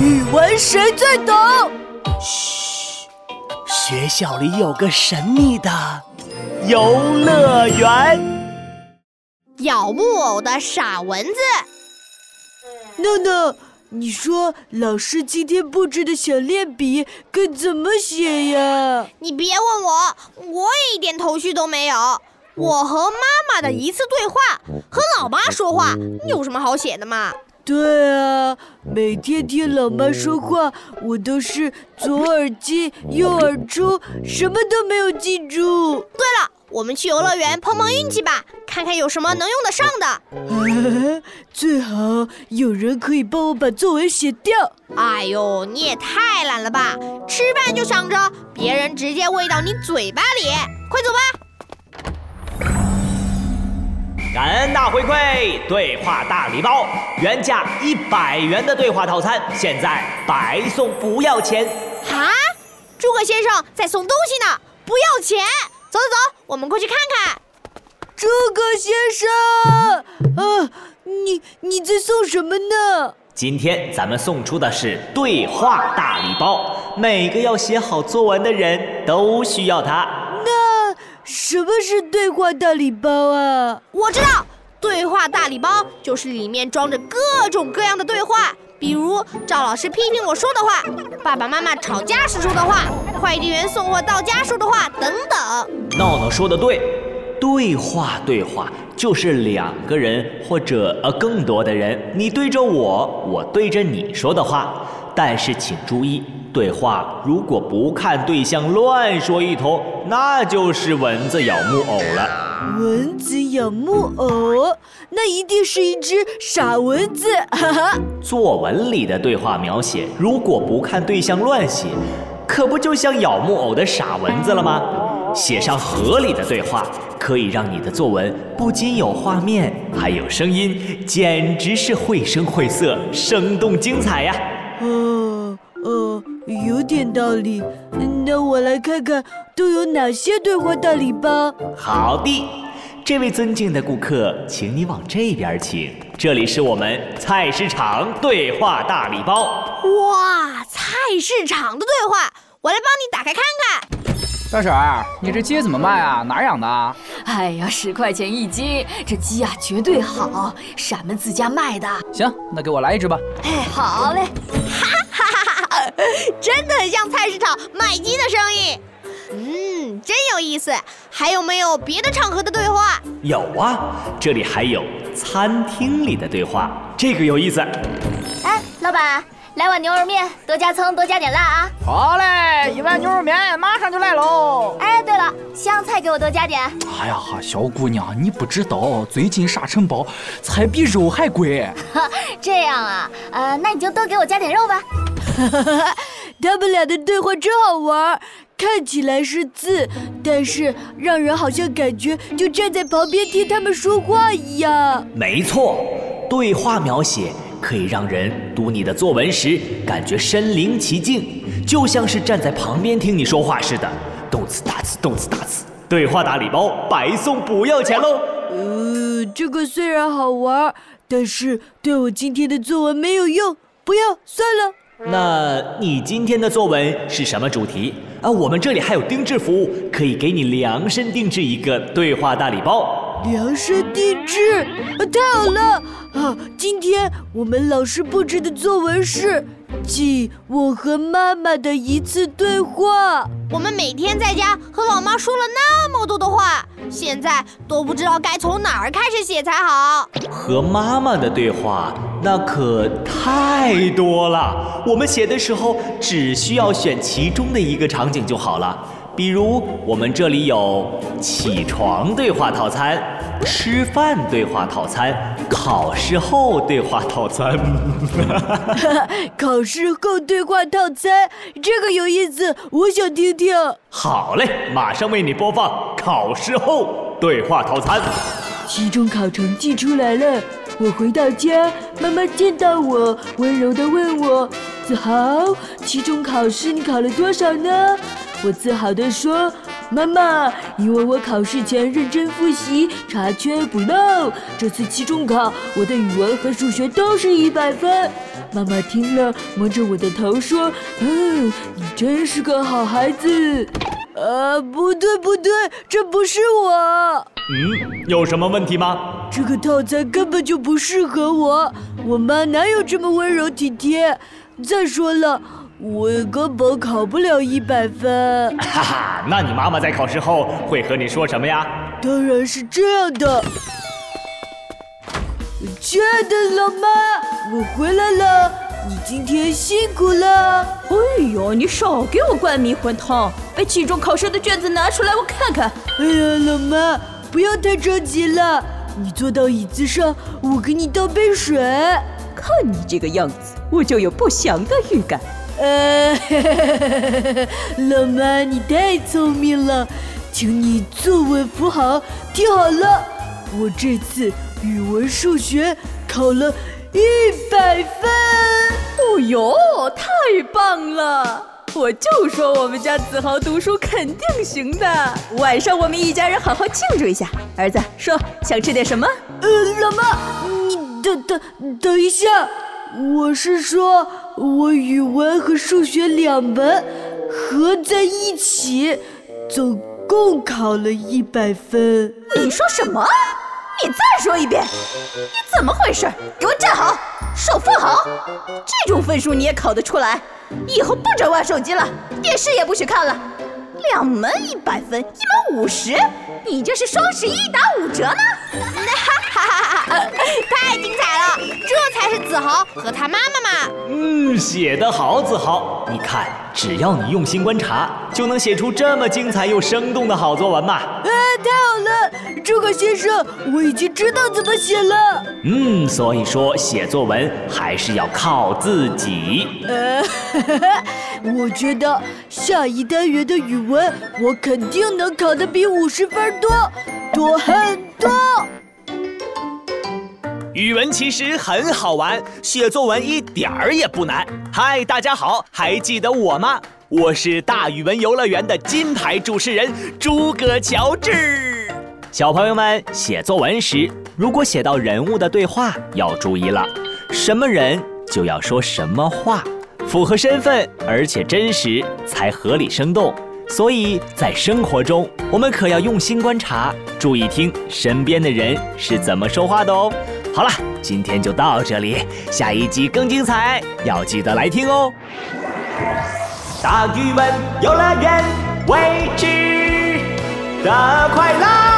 语文谁最懂？嘘，学校里有个神秘的游乐园。咬木偶的傻蚊子。诺诺，你说老师今天布置的小练笔该怎么写呀？你别问我，我也一点头绪都没有。我和妈妈的一次对话，和老妈说话，有什么好写的嘛？对啊，每天听老妈说话，我都是左耳进右耳出，什么都没有记住。对了，我们去游乐园碰碰运气吧，看看有什么能用得上的。啊，最好有人可以帮我把作文写掉。哎呦，你也太懒了吧！吃饭就想着别人直接喂到你嘴巴里，快走吧。感恩大回馈，对话大礼包，原价一百元的对话套餐，现在白送不要钱。啊，诸葛先生在送东西呢，不要钱。走走走，我们过去看看。诸葛先生，啊，你你在送什么呢？今天咱们送出的是对话大礼包，每个要写好作文的人都需要它。什么是对话大礼包啊？我知道，对话大礼包就是里面装着各种各样的对话，比如赵老师批评我说的话，爸爸妈妈吵架时说的话，快递员送货到家说的话等等。闹闹说的对，对话对话就是两个人或者呃更多的人，你对着我，我对着你说的话，但是请注意。对话如果不看对象乱说一通，那就是蚊子咬木偶了。蚊子咬木偶，那一定是一只傻蚊子。哈哈。作文里的对话描写，如果不看对象乱写，可不就像咬木偶的傻蚊子了吗？写上合理的对话，可以让你的作文不仅有画面，还有声音，简直是绘声绘色，生动精彩呀。哦哦。有点道理，那我来看看都有哪些对话大礼包。好的，这位尊敬的顾客，请你往这边请。这里是我们菜市场对话大礼包。哇，菜市场的对话，我来帮你打开看看。大婶儿，你这鸡怎么卖啊？哪儿养的？哎呀，十块钱一斤，这鸡啊绝对好，是俺们自家卖的。行，那给我来一只吧。哎，好嘞。哈哈哈哈真的很像菜市场卖鸡的声音，嗯，真有意思。还有没有别的场合的对话？有啊，这里还有餐厅里的对话，这个有意思。哎，老板，来碗牛肉面，多加葱，多加点辣啊。好嘞，一碗牛肉面马上就来喽。哎，对了，香菜给我多加点。哎呀，小姑娘，你不知道，最近沙尘暴，菜比肉还贵。这样啊，呃，那你就多给我加点肉吧。他们俩的对话真好玩，看起来是字，但是让人好像感觉就站在旁边听他们说话一样。没错，对话描写可以让人读你的作文时感觉身临其境，就像是站在旁边听你说话似的。动词大词，动词大词，对话大礼包白送，不要钱喽。呃，这个虽然好玩，但是对我今天的作文没有用，不要算了。那你今天的作文是什么主题啊？我们这里还有定制服务，可以给你量身定制一个对话大礼包。量身定制，太好了！啊，今天我们老师布置的作文是。记我和妈妈的一次对话。我们每天在家和老妈说了那么多的话，现在都不知道该从哪儿开始写才好。和妈妈的对话，那可太多了。我们写的时候，只需要选其中的一个场景就好了。比如，我们这里有起床对话套餐、吃饭对话套餐、考试后对话套餐。考试后对话套餐，这个有意思，我想听听。好嘞，马上为你播放考试后对话套餐。期中考成绩出来了，我回到家，妈妈见到我，温柔地问我：“子豪，期中考试你考了多少呢？”我自豪地说：“妈妈，因为我考试前认真复习，查缺补漏，这次期中考我的语文和数学都是一百分。妈妈听了，摸着我的头说：“嗯，你真是个好孩子。”呃，不对不对，这不是我。嗯，有什么问题吗？这个套餐根本就不适合我，我妈哪有这么温柔体贴？再说了，我根本考不了一百分。哈哈，那你妈妈在考试后会和你说什么呀？当然是这样的，亲爱的老妈，我回来了，你今天辛苦了。哎呦，你少给我灌迷魂汤！把期中考试的卷子拿出来，我看看。哎呀，老妈，不要太着急了，你坐到椅子上，我给你倒杯水。看你这个样子，我就有不祥的预感。呃，老妈，你太聪明了，请你坐稳扶好，听好了，我这次语文、数学考了一百分。哦哟，太棒了！我就说我们家子豪读书肯定行的。晚上我们一家人好好庆祝一下。儿子，说想吃点什么？呃，老妈，你等等等一下。我是说，我语文和数学两门合在一起，总共考了一百分。你说什么？你再说一遍！你怎么回事？给我站好，手放好！这种分数你也考得出来？以后不准玩手机了，电视也不许看了。两门一百分，一门五十，你这是双十一打五折呢？是子豪和他妈妈嘛。嗯，写得好，子豪。你看，只要你用心观察，就能写出这么精彩又生动的好作文嘛。呃，太好了，诸葛先生，我已经知道怎么写了。嗯，所以说写作文还是要靠自己。呃，我觉得下一单元的语文，我肯定能考得比五十分多，多很多。语文其实很好玩，写作文一点儿也不难。嗨，大家好，还记得我吗？我是大语文游乐园的金牌主持人诸葛乔治。小朋友们写作文时，如果写到人物的对话，要注意了，什么人就要说什么话，符合身份而且真实，才合理生动。所以在生活中，我们可要用心观察，注意听身边的人是怎么说话的哦。好了，今天就到这里，下一集更精彩，要记得来听哦。大鱼们游乐园，未知的快乐。